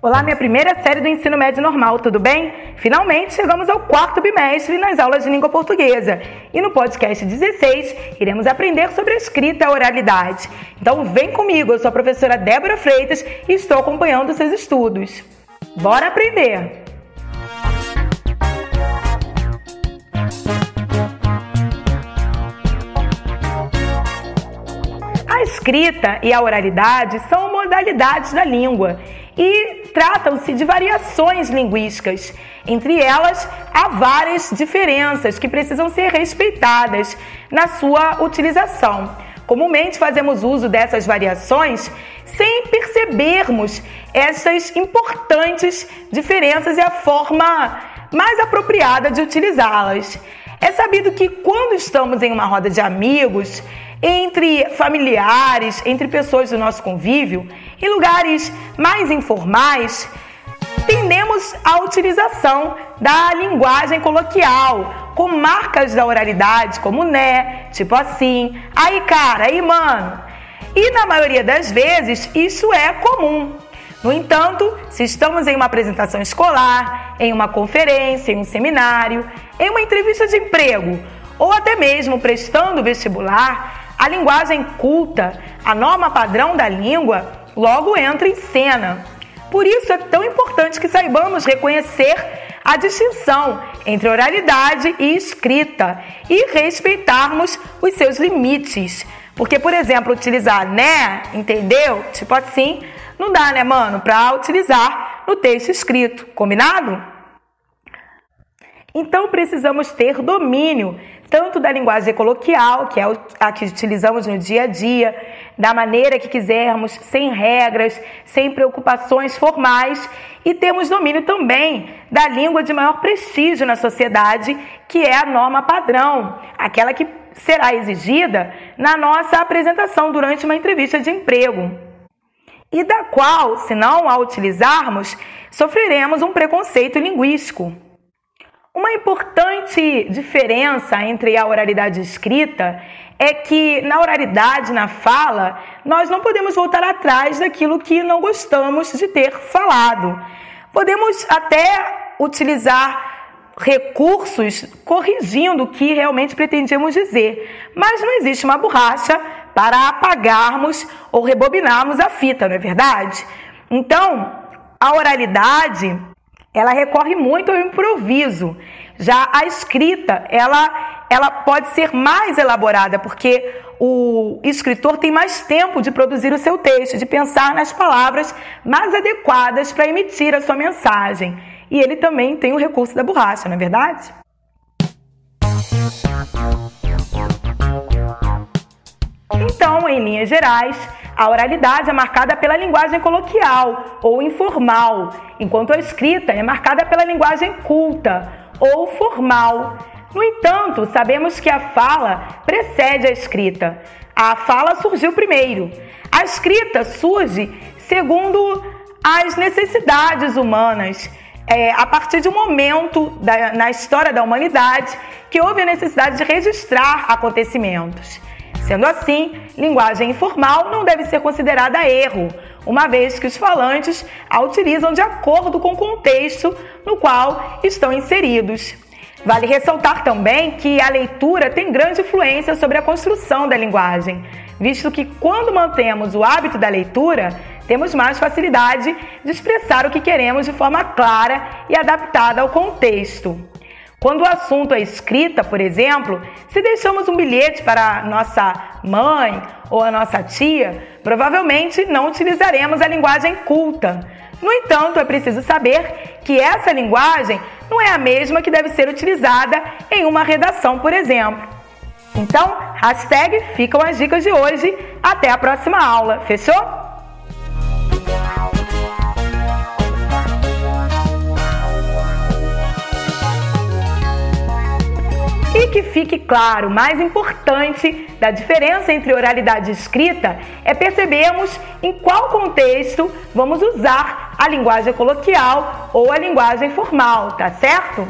Olá, minha primeira série do ensino médio normal, tudo bem? Finalmente chegamos ao quarto bimestre nas aulas de língua portuguesa. E no podcast 16, iremos aprender sobre a escrita e a oralidade. Então vem comigo, eu sou a professora Débora Freitas e estou acompanhando seus estudos. Bora aprender! A escrita e a oralidade são modalidades da língua e tratam-se de variações linguísticas. Entre elas, há várias diferenças que precisam ser respeitadas na sua utilização. Comumente fazemos uso dessas variações sem percebermos essas importantes diferenças e a forma mais apropriada de utilizá-las. É sabido que quando estamos em uma roda de amigos, entre familiares, entre pessoas do nosso convívio, em lugares mais informais, tendemos à utilização da linguagem coloquial, com marcas da oralidade, como né, tipo assim, aí cara, aí mano. E na maioria das vezes isso é comum. No entanto, se estamos em uma apresentação escolar, em uma conferência, em um seminário, em uma entrevista de emprego ou até mesmo prestando vestibular, a linguagem culta, a norma padrão da língua, logo entra em cena. Por isso é tão importante que saibamos reconhecer a distinção entre oralidade e escrita e respeitarmos os seus limites. Porque, por exemplo, utilizar né, entendeu? Tipo assim, não dá, né, mano, para utilizar no texto escrito, combinado? Então precisamos ter domínio tanto da linguagem coloquial, que é a que utilizamos no dia a dia, da maneira que quisermos, sem regras, sem preocupações formais, e temos domínio também da língua de maior prestígio na sociedade, que é a norma padrão, aquela que será exigida na nossa apresentação durante uma entrevista de emprego. E da qual, se não a utilizarmos, sofreremos um preconceito linguístico. Uma importante diferença entre a oralidade escrita é que na oralidade, na fala, nós não podemos voltar atrás daquilo que não gostamos de ter falado. Podemos até utilizar recursos corrigindo o que realmente pretendíamos dizer, mas não existe uma borracha para apagarmos ou rebobinarmos a fita, não é verdade? Então, a oralidade ela recorre muito ao improviso. Já a escrita, ela, ela pode ser mais elaborada, porque o escritor tem mais tempo de produzir o seu texto, de pensar nas palavras mais adequadas para emitir a sua mensagem. E ele também tem o recurso da borracha, não é verdade? Então, em linhas gerais, a oralidade é marcada pela linguagem coloquial ou informal, enquanto a escrita é marcada pela linguagem culta ou formal. No entanto, sabemos que a fala precede a escrita. A fala surgiu primeiro. A escrita surge segundo as necessidades humanas. É, a partir de um momento da, na história da humanidade que houve a necessidade de registrar acontecimentos. Sendo assim, linguagem informal não deve ser considerada erro, uma vez que os falantes a utilizam de acordo com o contexto no qual estão inseridos. Vale ressaltar também que a leitura tem grande influência sobre a construção da linguagem, visto que quando mantemos o hábito da leitura, temos mais facilidade de expressar o que queremos de forma clara e adaptada ao contexto. Quando o assunto é escrita, por exemplo, se deixamos um bilhete para nossa mãe ou a nossa tia, provavelmente não utilizaremos a linguagem culta. No entanto, é preciso saber que essa linguagem não é a mesma que deve ser utilizada em uma redação, por exemplo. Então, hashtag ficam as dicas de hoje. Até a próxima aula. Fechou? Que fique claro, mais importante da diferença entre oralidade e escrita é percebermos em qual contexto vamos usar a linguagem coloquial ou a linguagem formal, tá certo?